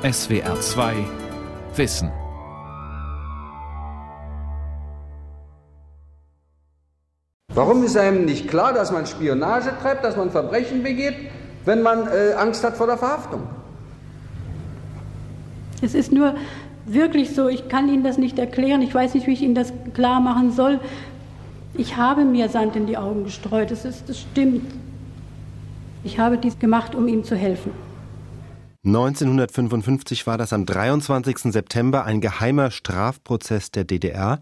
SWR 2 Wissen. Warum ist einem nicht klar, dass man Spionage treibt, dass man Verbrechen begeht, wenn man äh, Angst hat vor der Verhaftung? Es ist nur wirklich so, ich kann Ihnen das nicht erklären, ich weiß nicht, wie ich Ihnen das klar machen soll. Ich habe mir Sand in die Augen gestreut, das, ist, das stimmt. Ich habe dies gemacht, um ihm zu helfen. 1955 war das am 23. September ein geheimer Strafprozess der DDR.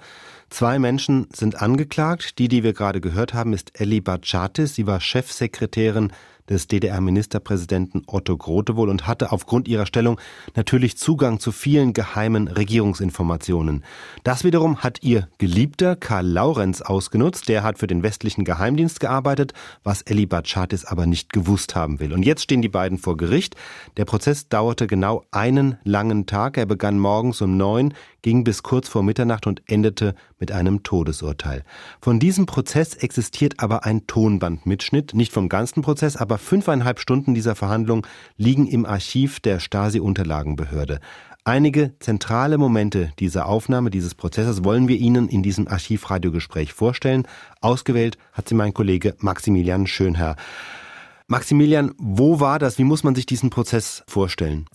Zwei Menschen sind angeklagt. Die, die wir gerade gehört haben, ist Elli Batschatis. Sie war Chefsekretärin des DDR-Ministerpräsidenten Otto Grotewohl und hatte aufgrund ihrer Stellung natürlich Zugang zu vielen geheimen Regierungsinformationen. Das wiederum hat ihr Geliebter Karl Laurenz ausgenutzt. Der hat für den westlichen Geheimdienst gearbeitet, was Elli Batschatis aber nicht gewusst haben will. Und jetzt stehen die beiden vor Gericht. Der Prozess dauerte genau einen langen Tag. Er begann morgens um neun, ging bis kurz vor Mitternacht und endete mit einem Todesurteil. Von diesem Prozess existiert aber ein Tonbandmitschnitt, nicht vom ganzen Prozess, aber fünfeinhalb Stunden dieser Verhandlung liegen im Archiv der Stasi-Unterlagenbehörde. Einige zentrale Momente dieser Aufnahme, dieses Prozesses wollen wir Ihnen in diesem Archivradiogespräch vorstellen. Ausgewählt hat sie mein Kollege Maximilian Schönherr. Maximilian, wo war das? Wie muss man sich diesen Prozess vorstellen?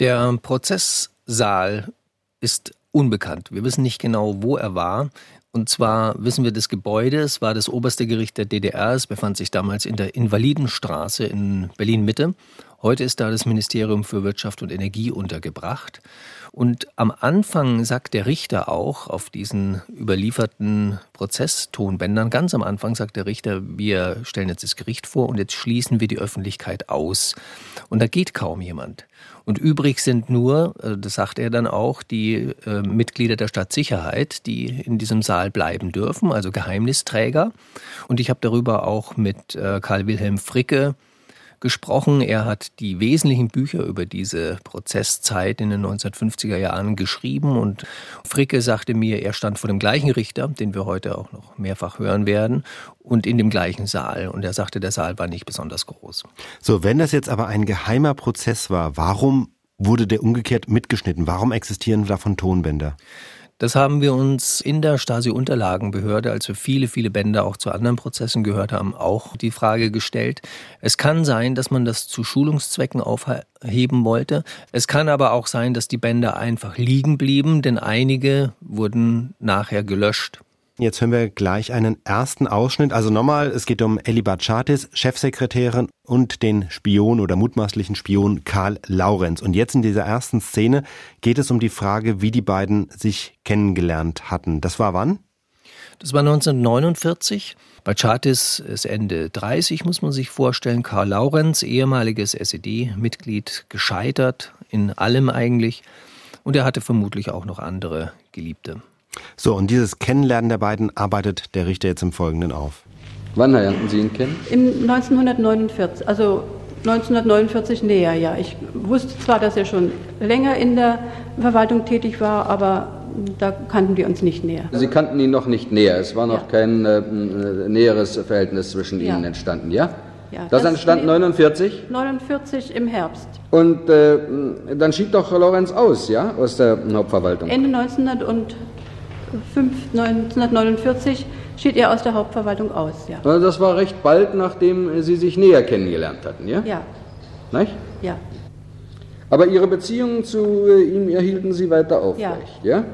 Der Prozesssaal ist unbekannt. Wir wissen nicht genau, wo er war. Und zwar wissen wir das Gebäude, es war das oberste Gericht der DDR, es befand sich damals in der Invalidenstraße in Berlin-Mitte. Heute ist da das Ministerium für Wirtschaft und Energie untergebracht. Und am Anfang sagt der Richter auch auf diesen überlieferten Prozesstonbändern, ganz am Anfang sagt der Richter, wir stellen jetzt das Gericht vor und jetzt schließen wir die Öffentlichkeit aus. Und da geht kaum jemand. Und übrig sind nur, äh, das sagt er dann auch, die äh, Mitglieder der Stadtsicherheit, die in diesem Saal bleiben dürfen, also Geheimnisträger. Und ich habe darüber auch mit äh, Karl Wilhelm Fricke gesprochen. Er hat die wesentlichen Bücher über diese Prozesszeit in den 1950er Jahren geschrieben und Fricke sagte mir, er stand vor dem gleichen Richter, den wir heute auch noch mehrfach hören werden, und in dem gleichen Saal. Und er sagte, der Saal war nicht besonders groß. So, wenn das jetzt aber ein geheimer Prozess war, warum wurde der umgekehrt mitgeschnitten? Warum existieren davon Tonbänder? Das haben wir uns in der Stasi-Unterlagenbehörde, als wir viele, viele Bände auch zu anderen Prozessen gehört haben, auch die Frage gestellt. Es kann sein, dass man das zu Schulungszwecken aufheben wollte. Es kann aber auch sein, dass die Bände einfach liegen blieben, denn einige wurden nachher gelöscht. Jetzt hören wir gleich einen ersten Ausschnitt. Also nochmal, es geht um Eli Batschatis, Chefsekretärin und den Spion oder mutmaßlichen Spion Karl Laurenz. Und jetzt in dieser ersten Szene geht es um die Frage, wie die beiden sich kennengelernt hatten. Das war wann? Das war 1949. Batschatis ist Ende 30, muss man sich vorstellen. Karl Laurenz, ehemaliges SED-Mitglied, gescheitert in allem eigentlich. Und er hatte vermutlich auch noch andere Geliebte. So, und dieses Kennenlernen der beiden arbeitet der Richter jetzt im Folgenden auf. Wann lernten Sie ihn kennen? Im 1949, also 1949 näher, ja. Ich wusste zwar, dass er schon länger in der Verwaltung tätig war, aber da kannten wir uns nicht näher. Sie kannten ihn noch nicht näher. Es war noch ja. kein äh, näheres Verhältnis zwischen ja. Ihnen entstanden, ja? Ja, das, das entstand 49? 49 im Herbst. Und äh, dann schied doch Lorenz aus, ja, aus der Hauptverwaltung? Ende 1900 1949 schied er aus der Hauptverwaltung aus. Ja. Also das war recht bald, nachdem Sie sich näher kennengelernt hatten, ja? Ja. Nicht? Ja. Aber Ihre Beziehungen zu äh, ihm erhielten Sie weiter aufrecht, ja. ja?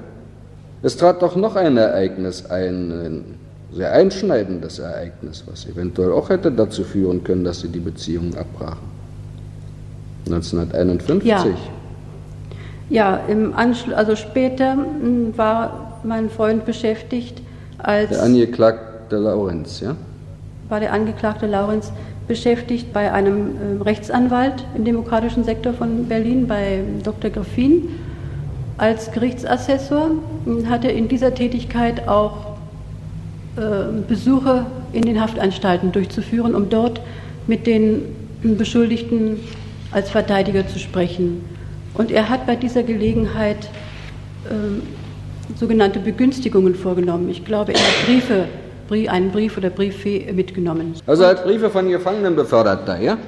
Es trat doch noch ein Ereignis ein, ein sehr einschneidendes Ereignis, was eventuell auch hätte dazu führen können, dass Sie die Beziehungen abbrachen. 1951. Ja. Ja, im Anschluss, also später hm, war mein Freund beschäftigt als. Der Angeklagte Laurenz, ja? War der Angeklagte Laurenz beschäftigt bei einem äh, Rechtsanwalt im demokratischen Sektor von Berlin, bei Dr. Griffin, als Gerichtsassessor. Hat er in dieser Tätigkeit auch äh, Besuche in den Haftanstalten durchzuführen, um dort mit den Beschuldigten als Verteidiger zu sprechen. Und er hat bei dieser Gelegenheit äh, sogenannte Begünstigungen vorgenommen. Ich glaube, er hat Briefe, einen Brief oder Brieffee mitgenommen. Also als Briefe von Gefangenen befördert da, ja?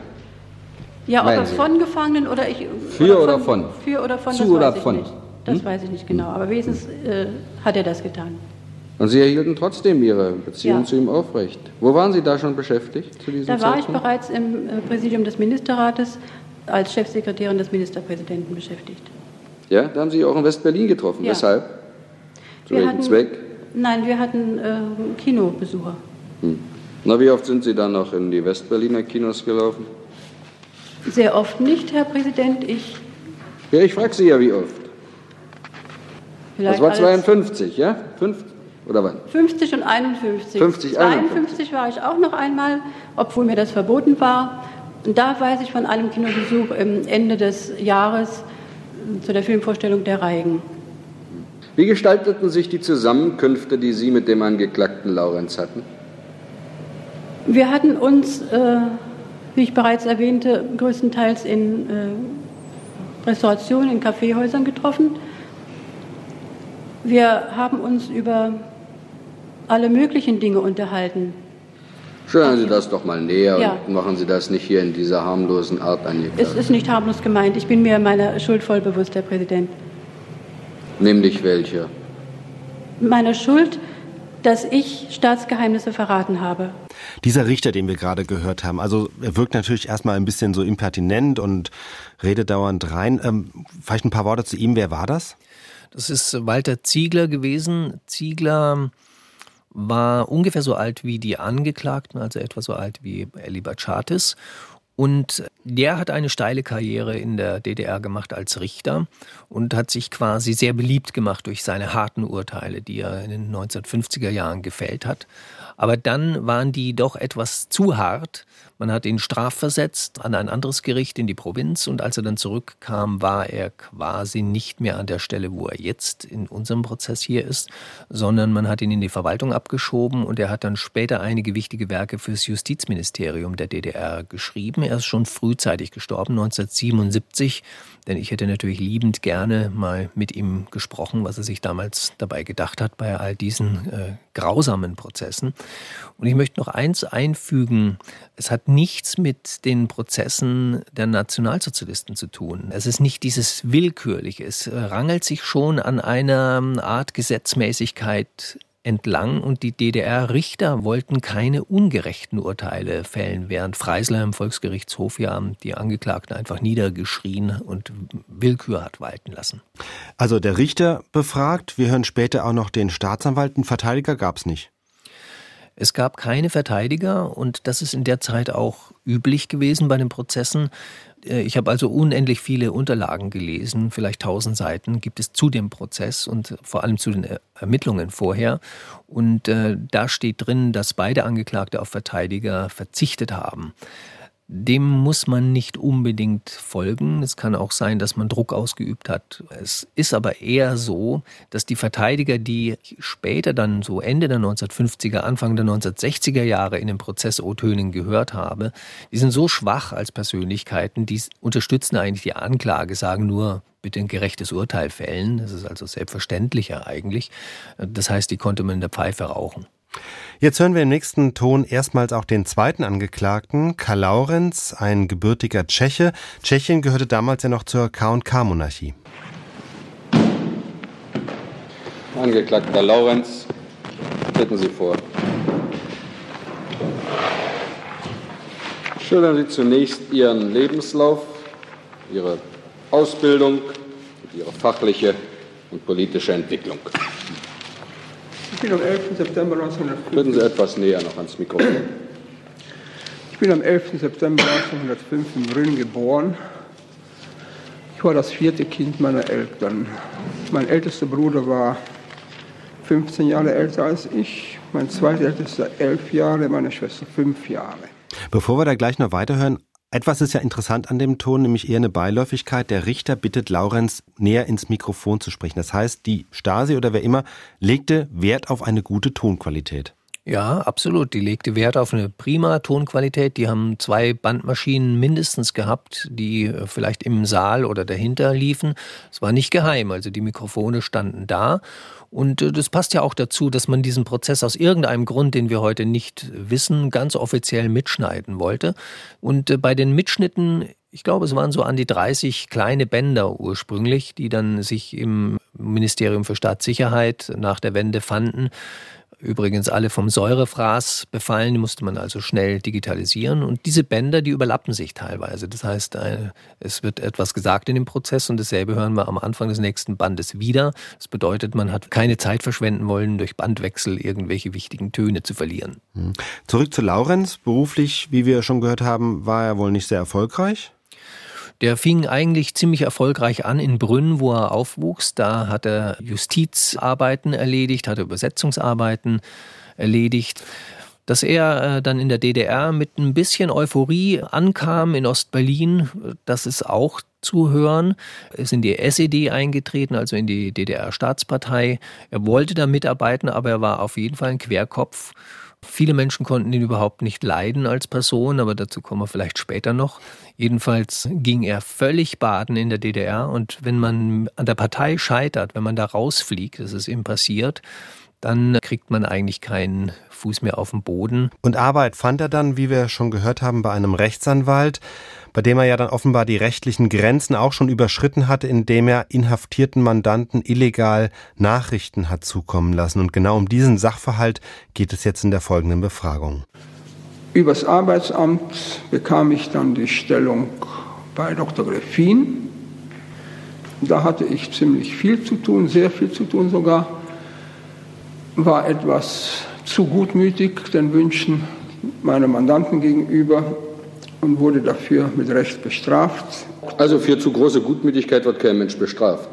Ja, ob er von Gefangenen oder ich. Für oder von? Oder von? Für oder von, Zu das oder weiß ich von? nicht. Das hm? weiß ich nicht genau. Aber wenigstens äh, hat er das getan. Und Sie erhielten trotzdem Ihre Beziehung ja. zu ihm aufrecht. Wo waren Sie da schon beschäftigt zu diesem Da war Zeitpunkt? ich bereits im äh, Präsidium des Ministerrates als Chefsekretärin des Ministerpräsidenten beschäftigt. Ja, da haben Sie auch in West-Berlin getroffen. Ja. Weshalb? Zu wir welchem hatten, Zweck? Nein, wir hatten äh, Kinobesucher. Hm. Na, wie oft sind Sie dann noch in die West-Berliner Kinos gelaufen? Sehr oft nicht, Herr Präsident. Ich. Ja, ich frage Sie ja, wie oft. Vielleicht das war 52, ja? Fünf, oder wann? 50 und 51. 50, 52 war ich auch noch einmal, obwohl mir das verboten war. Und da weiß ich von einem Kinobesuch im Ende des Jahres zu der Filmvorstellung Der Reigen. Wie gestalteten sich die Zusammenkünfte, die Sie mit dem Angeklagten Laurenz hatten? Wir hatten uns, äh, wie ich bereits erwähnte, größtenteils in äh, Restaurationen, in Kaffeehäusern getroffen. Wir haben uns über alle möglichen Dinge unterhalten. Schildern Sie das doch mal näher ja. und machen Sie das nicht hier in dieser harmlosen Art angeklagt. Es ist nicht harmlos gemeint. Ich bin mir meiner Schuld voll bewusst, Herr Präsident. Nämlich welche? Meiner Schuld, dass ich Staatsgeheimnisse verraten habe. Dieser Richter, den wir gerade gehört haben, also er wirkt natürlich erstmal ein bisschen so impertinent und redet dauernd rein. Ähm, vielleicht ein paar Worte zu ihm. Wer war das? Das ist Walter Ziegler gewesen. Ziegler war ungefähr so alt wie die Angeklagten, also etwa so alt wie Eli Bachatis. Und der hat eine steile Karriere in der DDR gemacht als Richter und hat sich quasi sehr beliebt gemacht durch seine harten Urteile, die er in den 1950er Jahren gefällt hat. Aber dann waren die doch etwas zu hart man hat ihn strafversetzt an ein anderes Gericht in die Provinz und als er dann zurückkam, war er quasi nicht mehr an der Stelle, wo er jetzt in unserem Prozess hier ist, sondern man hat ihn in die Verwaltung abgeschoben und er hat dann später einige wichtige Werke fürs Justizministerium der DDR geschrieben. Er ist schon frühzeitig gestorben, 1977, denn ich hätte natürlich liebend gerne mal mit ihm gesprochen, was er sich damals dabei gedacht hat bei all diesen äh, grausamen Prozessen. Und ich möchte noch eins einfügen. Es hat nichts mit den Prozessen der Nationalsozialisten zu tun. Es ist nicht dieses Willkürliche. Es rangelt sich schon an einer Art Gesetzmäßigkeit entlang und die DDR-Richter wollten keine ungerechten Urteile fällen, während Freisler im Volksgerichtshof ja die Angeklagten einfach niedergeschrien und Willkür hat walten lassen. Also der Richter befragt, wir hören später auch noch den Staatsanwalt, einen Verteidiger gab es nicht. Es gab keine Verteidiger und das ist in der Zeit auch üblich gewesen bei den Prozessen. Äh, ich habe also unendlich viele Unterlagen gelesen, vielleicht tausend Seiten gibt es zu dem Prozess und vor allem zu den Ermittlungen vorher. Und äh, da steht drin, dass beide Angeklagte auf Verteidiger verzichtet haben. Dem muss man nicht unbedingt folgen. Es kann auch sein, dass man Druck ausgeübt hat. Es ist aber eher so, dass die Verteidiger, die später dann so Ende der 1950er, Anfang der 1960er Jahre in dem Prozess O-Tönen gehört habe, die sind so schwach als Persönlichkeiten, die unterstützen eigentlich die Anklage, sagen nur, bitte ein gerechtes Urteil fällen. Das ist also selbstverständlicher eigentlich. Das heißt, die konnte man in der Pfeife rauchen. Jetzt hören wir im nächsten Ton erstmals auch den zweiten Angeklagten, Karl Laurenz, ein gebürtiger Tscheche. Tschechien gehörte damals ja noch zur K&K-Monarchie. Angeklagter Laurenz, treten Sie vor. Schildern Sie zunächst Ihren Lebenslauf, Ihre Ausbildung, Ihre fachliche und politische Entwicklung. Ich bin am 11. September 1905. Treten Sie etwas näher noch ans Mikrofon. Ich bin am 11. September 1905 in Brünn geboren. Ich war das vierte Kind meiner Eltern. Mein ältester Bruder war 15 Jahre älter als ich, mein zweitältester elf Jahre, meine Schwester fünf Jahre. Bevor wir da gleich noch weiterhören, etwas ist ja interessant an dem Ton, nämlich eher eine Beiläufigkeit. Der Richter bittet Laurenz näher ins Mikrofon zu sprechen. Das heißt, die Stasi oder wer immer legte Wert auf eine gute Tonqualität. Ja, absolut. Die legte Wert auf eine prima Tonqualität. Die haben zwei Bandmaschinen mindestens gehabt, die äh, vielleicht im Saal oder dahinter liefen. Es war nicht geheim, also die Mikrofone standen da. Und äh, das passt ja auch dazu, dass man diesen Prozess aus irgendeinem Grund, den wir heute nicht wissen, ganz offiziell mitschneiden wollte. Und äh, bei den Mitschnitten ich glaube, es waren so an die 30 kleine Bänder ursprünglich, die dann sich im Ministerium für Staatssicherheit nach der Wende fanden. Übrigens alle vom Säurefraß befallen, die musste man also schnell digitalisieren. Und diese Bänder, die überlappen sich teilweise. Das heißt, äh, es wird etwas gesagt in dem Prozess und dasselbe hören wir am Anfang des nächsten Bandes wieder. Das bedeutet, man hat keine Zeit verschwenden wollen, durch Bandwechsel irgendwelche wichtigen Töne zu verlieren. Hm. Zurück zu Laurenz. Beruflich, wie wir schon gehört haben, war er wohl nicht sehr erfolgreich. Der fing eigentlich ziemlich erfolgreich an in Brünn, wo er aufwuchs. Da hat er Justizarbeiten erledigt, hat er Übersetzungsarbeiten erledigt. Dass er äh, dann in der DDR mit ein bisschen Euphorie ankam in Ostberlin, das ist auch zu hören. Er ist in die SED eingetreten, also in die DDR-Staatspartei. Er wollte da mitarbeiten, aber er war auf jeden Fall ein Querkopf Viele Menschen konnten ihn überhaupt nicht leiden als Person, aber dazu kommen wir vielleicht später noch. Jedenfalls ging er völlig baden in der DDR und wenn man an der Partei scheitert, wenn man da rausfliegt, das ist ihm passiert, dann kriegt man eigentlich keinen Fuß mehr auf den Boden. Und Arbeit fand er dann, wie wir schon gehört haben, bei einem Rechtsanwalt bei dem er ja dann offenbar die rechtlichen Grenzen auch schon überschritten hatte, indem er inhaftierten Mandanten illegal Nachrichten hat zukommen lassen. Und genau um diesen Sachverhalt geht es jetzt in der folgenden Befragung. Übers Arbeitsamt bekam ich dann die Stellung bei Dr. Greffin. Da hatte ich ziemlich viel zu tun, sehr viel zu tun sogar. War etwas zu gutmütig den Wünschen meiner Mandanten gegenüber und wurde dafür mit Recht bestraft. Also für zu große Gutmütigkeit wird kein Mensch bestraft.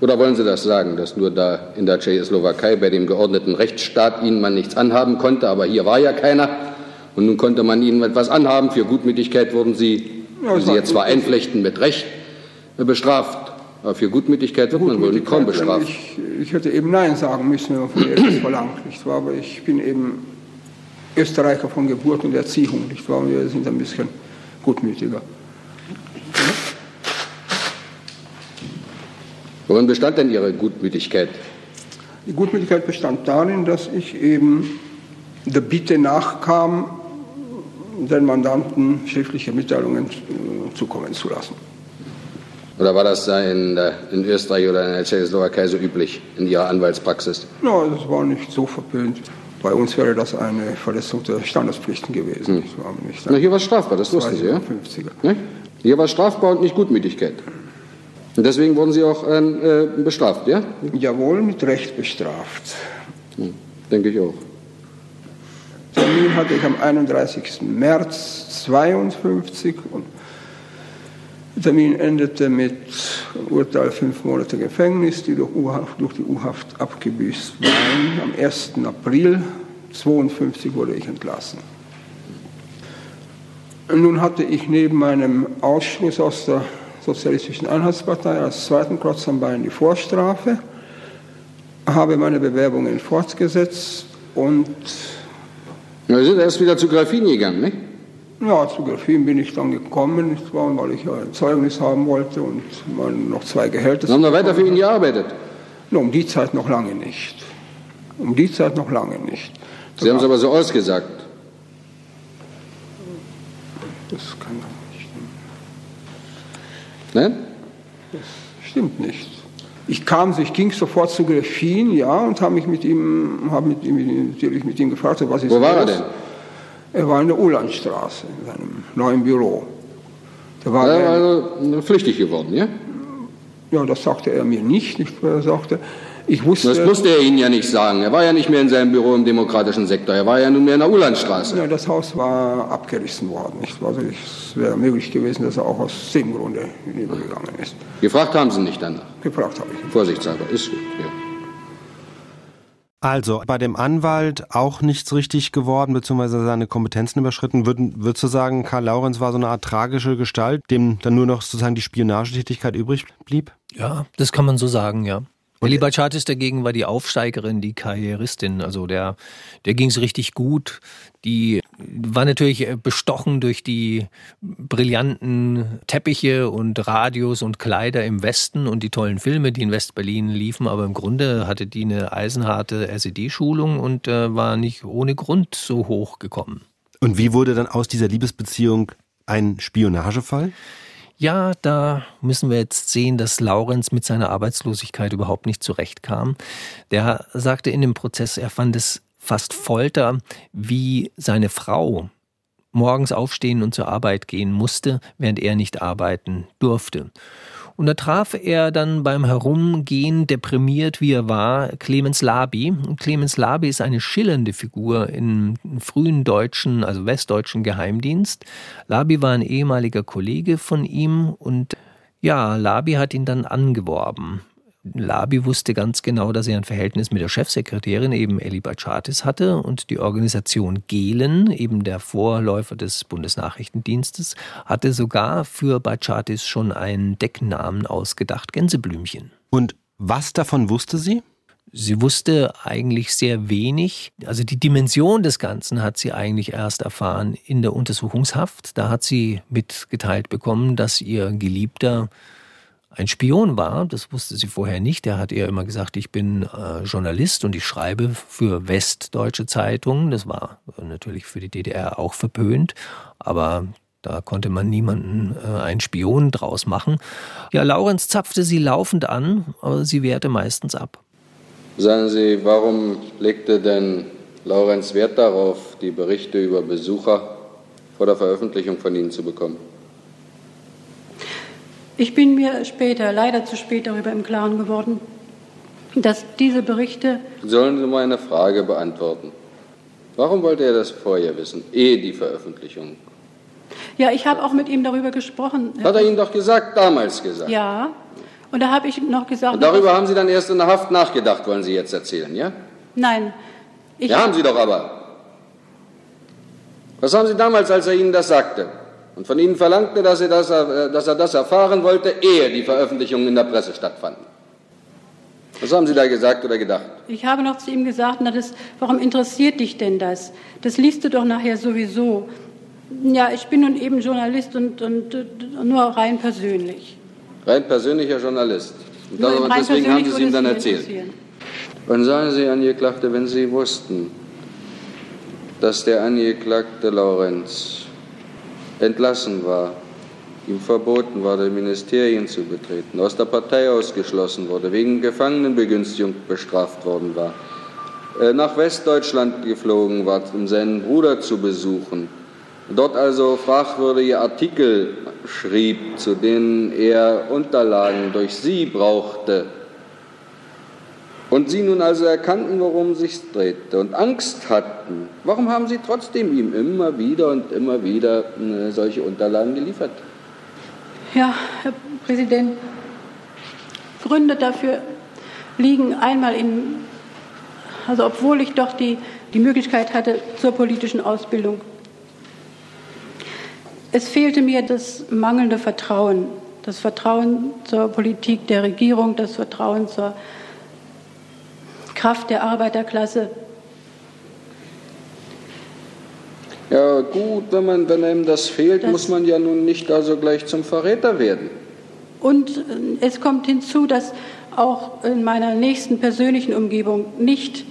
Oder wollen Sie das sagen, dass nur da in der Tschechoslowakei bei dem geordneten Rechtsstaat Ihnen man nichts anhaben konnte, aber hier war ja keiner und nun konnte man Ihnen etwas anhaben. Für Gutmütigkeit wurden Sie, ja, Sie jetzt zwar einflechten mit Recht, bestraft. Aber für Gutmütigkeit wird man wohl kaum bestraft. Ich, ich, hätte eben Nein sagen müssen, wenn man von mir etwas verlangt. Nicht wahr? Aber ich bin eben Österreicher von Geburt und Erziehung. Nicht wahr? Wir sind ein bisschen gutmütiger. Worin bestand denn Ihre Gutmütigkeit? Die Gutmütigkeit bestand darin, dass ich eben der Bitte nachkam, den Mandanten schriftliche Mitteilungen zukommen zu lassen. Oder war das in, äh, in Österreich oder in der Tschechoslowakei so üblich in Ihrer Anwaltspraxis? Ja, das war nicht so verpönt. Bei uns wäre das eine Verletzung der Standespflichten gewesen. Hm. Na, hier war es strafbar, das wussten Sie, ja? Ne? Hier war es strafbar und nicht Gutmütigkeit. Und deswegen wurden Sie auch äh, bestraft, ja? Jawohl, mit Recht bestraft. Hm, denke ich auch. Termin hatte ich am 31. März 52 und der Termin endete mit Urteil fünf Monate Gefängnis, die durch, durch die U-Haft abgebüßt waren. Am 1. April 52 wurde ich entlassen. Nun hatte ich neben meinem Ausschluss aus der Sozialistischen Einheitspartei als zweiten Klotz am Bein die Vorstrafe, habe meine Bewerbungen fortgesetzt und. Na, Sie sind erst wieder zu Grafin gegangen, nicht? Ja, zu Graphim bin ich dann gekommen, nicht wahr, weil ich ein Zeugnis haben wollte und man noch zwei Gehälter. Sie haben noch weiter für ihn gearbeitet? No, um die Zeit noch lange nicht. Um die Zeit noch lange nicht. Sie haben es aber so ausgesagt. Das kann doch nicht stimmen. Nein? Das stimmt nicht. Ich kam, ich ging sofort zu Greffin, ja, und habe mich mit ihm, habe mit ihm, natürlich mit ihm gefragt, was ist Wo war er denn? Er war in der Ulandstraße, in seinem neuen Büro. Da war er also flüchtig geworden, ja? Ja, das sagte er mir nicht. Er sagte, ich wusste. Das musste er Ihnen ja nicht sagen. Er war ja nicht mehr in seinem Büro im demokratischen Sektor. Er war ja nunmehr in der Ulandstraße. Ja, das Haus war abgerissen worden. Nicht? Also es wäre möglich gewesen, dass er auch aus dem Grunde hinübergegangen ist. Gefragt haben Sie nicht danach? Gefragt habe ich. Vorsichtshalber, ist gut, ja. Also bei dem Anwalt auch nichts richtig geworden, beziehungsweise seine Kompetenzen überschritten. Würden, würdest du sagen, Karl Laurenz war so eine Art tragische Gestalt, dem dann nur noch sozusagen die Spionagetätigkeit übrig blieb? Ja, das kann man so sagen, ja. Und Ellie Bachatis dagegen war die Aufsteigerin, die Karrieristin. Also der, der ging es richtig gut. Die war natürlich äh, bestochen durch die brillanten Teppiche und Radios und Kleider im Westen und die tollen Filme, die in West-Berlin liefen. Aber im Grunde hatte die eine eisenharte SED-Schulung und äh, war nicht ohne Grund so hoch gekommen. Und wie wurde dann aus dieser Liebesbeziehung ein Spionagefall? Ja, da müssen wir jetzt sehen, dass Laurenz mit seiner Arbeitslosigkeit überhaupt nicht zurechtkam. Der sagte in dem Prozess, er fand es fast Folter, wie seine Frau morgens aufstehen und zur Arbeit gehen musste, während er nicht arbeiten durfte. Und da traf er dann beim Herumgehen, deprimiert wie er war, Clemens Labi. Clemens Labi ist eine schillernde Figur im frühen deutschen, also westdeutschen Geheimdienst. Labi war ein ehemaliger Kollege von ihm und ja, Labi hat ihn dann angeworben. Labi wusste ganz genau, dass er ein Verhältnis mit der Chefsekretärin, eben Eli Bachatis, hatte und die Organisation Gehlen, eben der Vorläufer des Bundesnachrichtendienstes, hatte sogar für Bachatis schon einen Decknamen ausgedacht, Gänseblümchen. Und was davon wusste sie? Sie wusste eigentlich sehr wenig. Also die Dimension des Ganzen hat sie eigentlich erst erfahren in der Untersuchungshaft. Da hat sie mitgeteilt bekommen, dass ihr Geliebter ein Spion war. Das wusste sie vorher nicht. Er hat ihr immer gesagt, ich bin äh, Journalist und ich schreibe für westdeutsche Zeitungen. Das war natürlich für die DDR auch verpönt, aber da konnte man niemanden äh, einen Spion draus machen. Ja, Laurenz zapfte sie laufend an, aber sie wehrte meistens ab. Sagen Sie, warum legte denn Laurenz Wert darauf, die Berichte über Besucher vor der Veröffentlichung von Ihnen zu bekommen? Ich bin mir später, leider zu spät darüber im Klaren geworden, dass diese Berichte. Sollen Sie meine Frage beantworten? Warum wollte er das vorher wissen, ehe die Veröffentlichung? Ja, ich habe auch mit ihm darüber gesprochen. Hat er Ihnen doch gesagt, damals gesagt? Ja. Und da habe ich noch gesagt. Und darüber haben Sie dann erst in der Haft nachgedacht, wollen Sie jetzt erzählen, ja? Nein. ja, haben Sie doch aber. Was haben Sie damals, als er Ihnen das sagte? Und von ihnen verlangte, dass er das, äh, dass er das erfahren wollte, ehe die Veröffentlichungen in der Presse stattfanden. Was haben Sie da gesagt oder gedacht? Ich habe noch zu ihm gesagt, na das, warum interessiert dich denn das? Das liest du doch nachher sowieso. Ja, ich bin nun eben Journalist und, und, und nur rein persönlich. Rein persönlicher Journalist. Und, darüber, deswegen haben Sie es ihm dann erzählt. Wann sagen Sie, Angeklagte, wenn Sie wussten, dass der Angeklagte Laurenz entlassen war, ihm verboten war, die Ministerien zu betreten, aus der Partei ausgeschlossen wurde, wegen Gefangenenbegünstigung bestraft worden war, äh, nach Westdeutschland geflogen war, um seinen Bruder zu besuchen, dort also fragwürdige Artikel schrieb, zu denen er Unterlagen durch sie brauchte, und sie nun also erkannten, worum sich drehte und Angst hatten, warum haben sie trotzdem ihm immer wieder und immer wieder äh, solche Unterlagen geliefert? Ja, Herr Präsident, Gründe dafür liegen einmal in, also obwohl ich doch die, die Möglichkeit hatte zur politischen Ausbildung, es fehlte mir das mangelnde Vertrauen, das Vertrauen zur Politik der Regierung, das Vertrauen zur Kraft der Arbeiterklasse. Ja gut, wenn, man, wenn einem das fehlt, das muss man ja nun nicht also gleich zum Verräter werden. Und äh, es kommt hinzu, dass auch in meiner nächsten persönlichen Umgebung nicht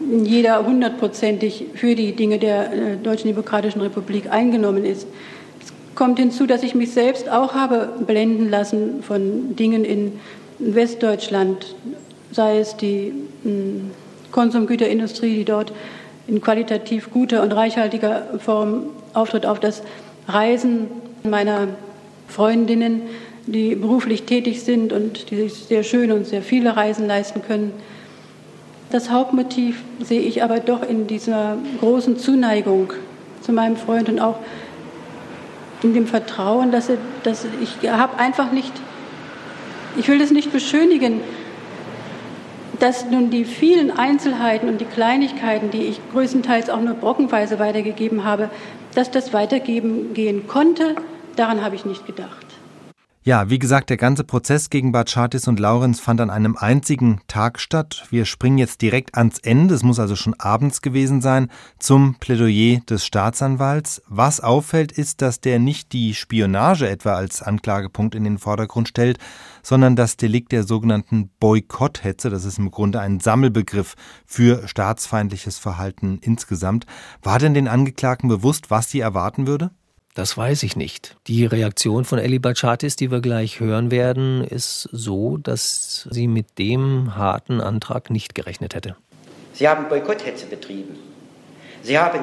jeder hundertprozentig für die Dinge der äh, Deutschen Demokratischen Republik eingenommen ist. Es kommt hinzu, dass ich mich selbst auch habe blenden lassen von Dingen in Westdeutschland, sei es die hm, Konsumgüterindustrie, die dort in qualitativ guter und reichhaltiger Form auftritt, auf das Reisen meiner Freundinnen, die beruflich tätig sind und die sich sehr schön und sehr viele Reisen leisten können. Das Hauptmotiv sehe ich aber doch in dieser großen Zuneigung zu meinem Freund und auch in dem Vertrauen, dass, er, dass ich habe einfach nicht, ich will das nicht beschönigen, dass nun die vielen Einzelheiten und die Kleinigkeiten, die ich größtenteils auch nur brockenweise weitergegeben habe, dass das weitergeben gehen konnte, daran habe ich nicht gedacht. Ja, wie gesagt, der ganze Prozess gegen Batschatis und Laurenz fand an einem einzigen Tag statt. Wir springen jetzt direkt ans Ende, es muss also schon abends gewesen sein, zum Plädoyer des Staatsanwalts. Was auffällt, ist, dass der nicht die Spionage etwa als Anklagepunkt in den Vordergrund stellt, sondern das Delikt der sogenannten Boykotthetze, das ist im Grunde ein Sammelbegriff für staatsfeindliches Verhalten insgesamt. War denn den Angeklagten bewusst, was sie erwarten würde? Das weiß ich nicht. Die Reaktion von Eli Bachatis, die wir gleich hören werden, ist so, dass sie mit dem harten Antrag nicht gerechnet hätte. Sie haben Boykotthetze betrieben. Sie haben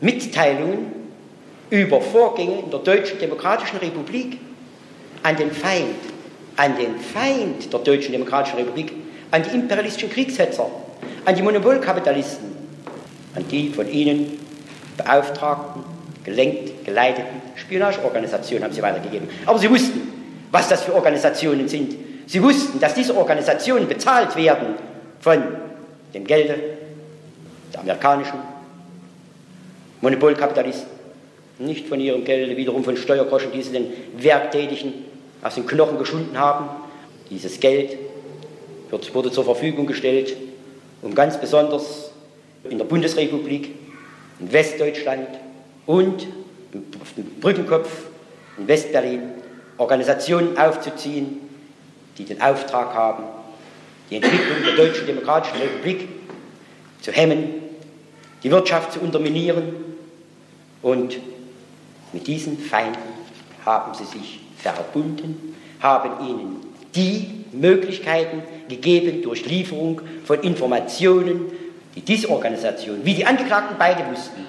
Mitteilungen über Vorgänge in der Deutschen Demokratischen Republik an den Feind, an den Feind der Deutschen Demokratischen Republik, an die imperialistischen Kriegshetzer, an die Monopolkapitalisten, an die von ihnen beauftragten, gelenkt, geleiteten Spionageorganisationen haben sie weitergegeben. Aber sie wussten, was das für Organisationen sind. Sie wussten, dass diese Organisationen bezahlt werden von dem Gelde der amerikanischen Monopolkapitalisten, nicht von ihrem Gelde wiederum von Steuergroschen, die sie den Werktätigen aus den Knochen geschunden haben. Dieses Geld wurde zur Verfügung gestellt, um ganz besonders in der Bundesrepublik, in Westdeutschland und auf dem Brückenkopf in Westberlin Organisationen aufzuziehen, die den Auftrag haben, die Entwicklung der Deutschen Demokratischen Republik zu hemmen, die Wirtschaft zu unterminieren und mit diesen Feinden haben sie sich verbunden, haben ihnen die Möglichkeiten gegeben durch Lieferung von Informationen, die diese Organisation, wie die Angeklagten beide wussten,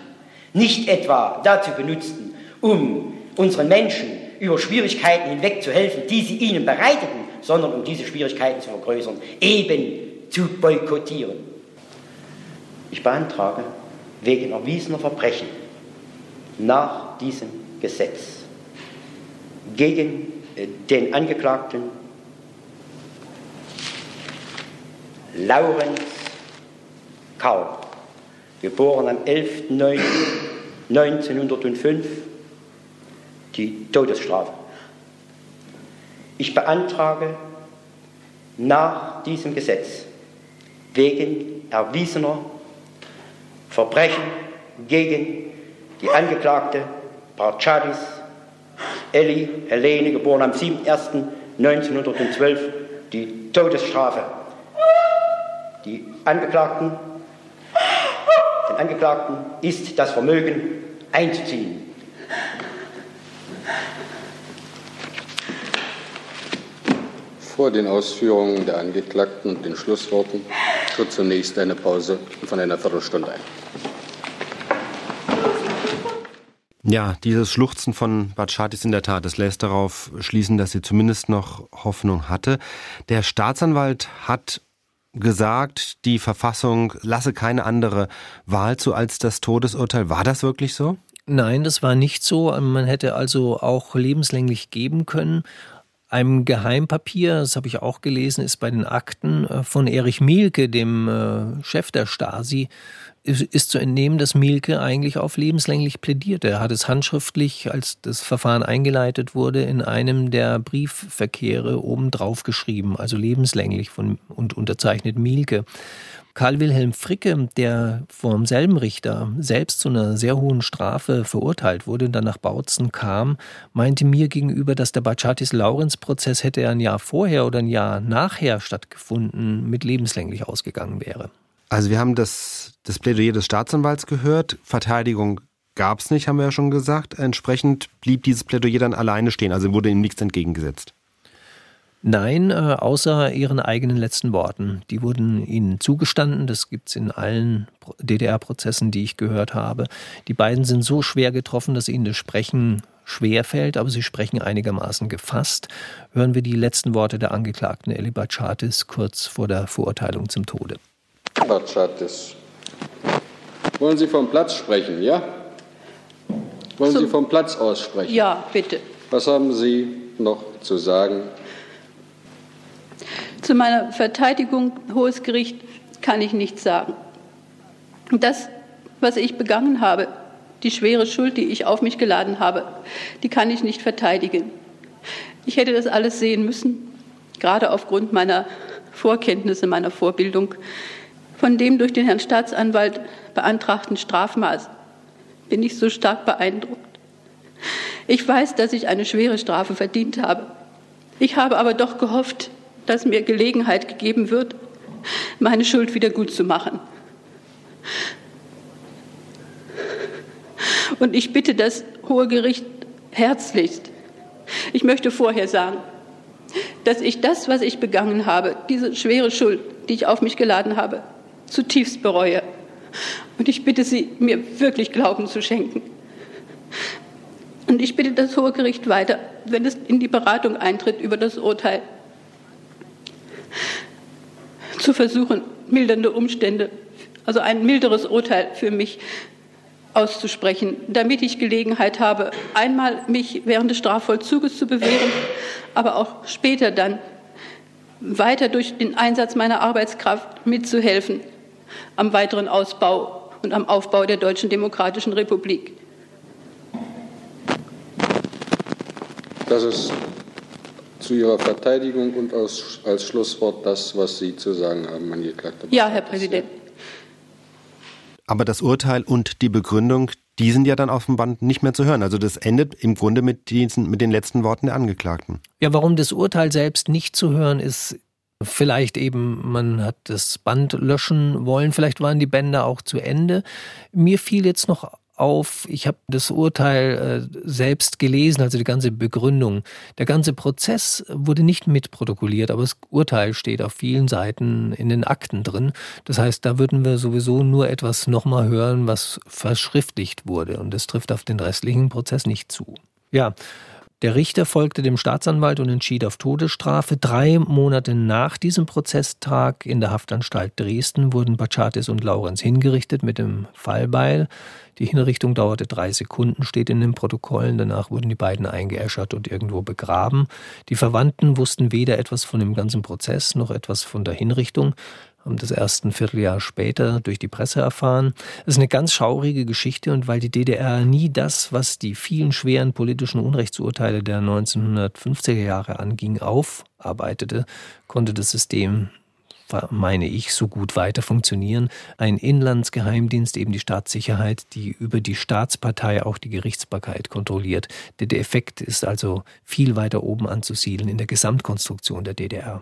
nicht etwa dazu benutzten, um unseren Menschen über Schwierigkeiten hinweg zu helfen, die sie ihnen bereiteten, sondern um diese Schwierigkeiten zu vergrößern, eben zu boykottieren. Ich beantrage wegen erwiesener Verbrechen nach diesem Gesetz gegen äh, den Angeklagten Laurenz Kaul, geboren am 11.09.1905, die Todesstrafe. Ich beantrage nach diesem Gesetz wegen erwiesener Verbrechen gegen die Angeklagte Barchadis Elli Helene, geboren am 7.01.1912, die Todesstrafe. Die Angeklagten, Angeklagten ist das Vermögen einzuziehen. Vor den Ausführungen der Angeklagten und den Schlussworten tritt zunächst eine Pause von einer Viertelstunde ein. Ja, dieses Schluchzen von Batschat ist in der Tat, das lässt darauf schließen, dass sie zumindest noch Hoffnung hatte. Der Staatsanwalt hat gesagt, die Verfassung lasse keine andere Wahl zu als das Todesurteil. War das wirklich so? Nein, das war nicht so. Man hätte also auch lebenslänglich geben können. Einem Geheimpapier, das habe ich auch gelesen, ist bei den Akten äh, von Erich Mielke, dem äh, Chef der Stasi, ist zu entnehmen, dass Mielke eigentlich auf lebenslänglich plädierte. Er hat es handschriftlich, als das Verfahren eingeleitet wurde, in einem der Briefverkehre obendrauf geschrieben, also lebenslänglich von, und unterzeichnet Mielke. Karl Wilhelm Fricke, der vom selben Richter selbst zu einer sehr hohen Strafe verurteilt wurde und dann nach Bautzen kam, meinte mir gegenüber, dass der Bachatis-Laurenz-Prozess hätte ein Jahr vorher oder ein Jahr nachher stattgefunden, mit lebenslänglich ausgegangen wäre. Also wir haben das, das Plädoyer des Staatsanwalts gehört. Verteidigung gab es nicht, haben wir ja schon gesagt. Entsprechend blieb dieses Plädoyer dann alleine stehen, also wurde ihm nichts entgegengesetzt. Nein, äh, außer ihren eigenen letzten Worten. Die wurden ihnen zugestanden. Das gibt es in allen DDR-Prozessen, die ich gehört habe. Die beiden sind so schwer getroffen, dass ihnen das Sprechen schwer fällt, aber sie sprechen einigermaßen gefasst. Hören wir die letzten Worte der Angeklagten Eli Bachatis kurz vor der Verurteilung zum Tode. Batschatis. Wollen Sie vom Platz sprechen, ja? Wollen so. Sie vom Platz aus sprechen? Ja, bitte. Was haben Sie noch zu sagen? Zu meiner Verteidigung, Hohes Gericht, kann ich nichts sagen. Das, was ich begangen habe, die schwere Schuld, die ich auf mich geladen habe, die kann ich nicht verteidigen. Ich hätte das alles sehen müssen, gerade aufgrund meiner Vorkenntnisse, meiner Vorbildung von dem durch den Herrn Staatsanwalt beantragten Strafmaß bin ich so stark beeindruckt. Ich weiß, dass ich eine schwere Strafe verdient habe. Ich habe aber doch gehofft, dass mir Gelegenheit gegeben wird, meine Schuld wieder gut zu machen. Und ich bitte das Hohe Gericht herzlichst. Ich möchte vorher sagen, dass ich das, was ich begangen habe, diese schwere Schuld, die ich auf mich geladen habe, zutiefst bereue. Und ich bitte Sie, mir wirklich Glauben zu schenken. Und ich bitte das Hohe Gericht weiter, wenn es in die Beratung eintritt über das Urteil, zu versuchen, mildernde Umstände, also ein milderes Urteil für mich auszusprechen, damit ich Gelegenheit habe, einmal mich während des Strafvollzuges zu bewähren, aber auch später dann weiter durch den Einsatz meiner Arbeitskraft mitzuhelfen am weiteren Ausbau und am Aufbau der Deutschen Demokratischen Republik. Das ist zu Ihrer Verteidigung und als, als Schlusswort das, was Sie zu sagen haben, Angeklagter. Ja, Herr Präsident. Aber das Urteil und die Begründung, die sind ja dann auf dem Band nicht mehr zu hören. Also das endet im Grunde mit, diesen, mit den letzten Worten der Angeklagten. Ja, warum das Urteil selbst nicht zu hören ist, Vielleicht eben, man hat das Band löschen wollen, vielleicht waren die Bänder auch zu Ende. Mir fiel jetzt noch auf, ich habe das Urteil äh, selbst gelesen, also die ganze Begründung. Der ganze Prozess wurde nicht mitprotokolliert, aber das Urteil steht auf vielen Seiten in den Akten drin. Das heißt, da würden wir sowieso nur etwas nochmal hören, was verschriftlicht wurde. Und das trifft auf den restlichen Prozess nicht zu. Ja, der Richter folgte dem Staatsanwalt und entschied auf Todesstrafe. Drei Monate nach diesem Prozesstag in der Haftanstalt Dresden wurden Bachatis und Laurenz hingerichtet mit dem Fallbeil. Die Hinrichtung dauerte drei Sekunden, steht in den Protokollen. Danach wurden die beiden eingeäschert und irgendwo begraben. Die Verwandten wussten weder etwas von dem ganzen Prozess noch etwas von der Hinrichtung haben das erst ein Vierteljahr später durch die Presse erfahren. Es ist eine ganz schaurige Geschichte und weil die DDR nie das, was die vielen schweren politischen Unrechtsurteile der 1950er Jahre anging, aufarbeitete, konnte das System meine ich, so gut weiter funktionieren. Ein Inlandsgeheimdienst, eben die Staatssicherheit, die über die Staatspartei auch die Gerichtsbarkeit kontrolliert. Der Effekt ist also viel weiter oben anzusiedeln in der Gesamtkonstruktion der DDR.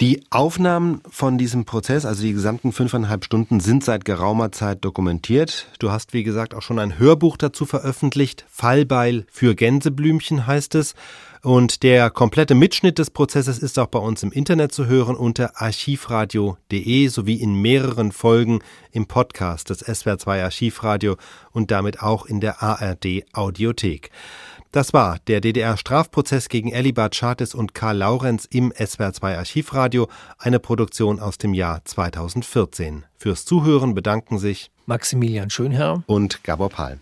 Die Aufnahmen von diesem Prozess, also die gesamten fünfeinhalb Stunden, sind seit geraumer Zeit dokumentiert. Du hast, wie gesagt, auch schon ein Hörbuch dazu veröffentlicht. Fallbeil für Gänseblümchen heißt es. Und der komplette Mitschnitt des Prozesses ist auch bei uns im Internet zu hören unter archivradio.de sowie in mehreren Folgen im Podcast des SWR2 Archivradio und damit auch in der ARD Audiothek. Das war der DDR-Strafprozess gegen Elibert Schartes und Karl Laurenz im SWR2 Archivradio, eine Produktion aus dem Jahr 2014. Fürs Zuhören bedanken sich Maximilian Schönherr und Gabor Pahl.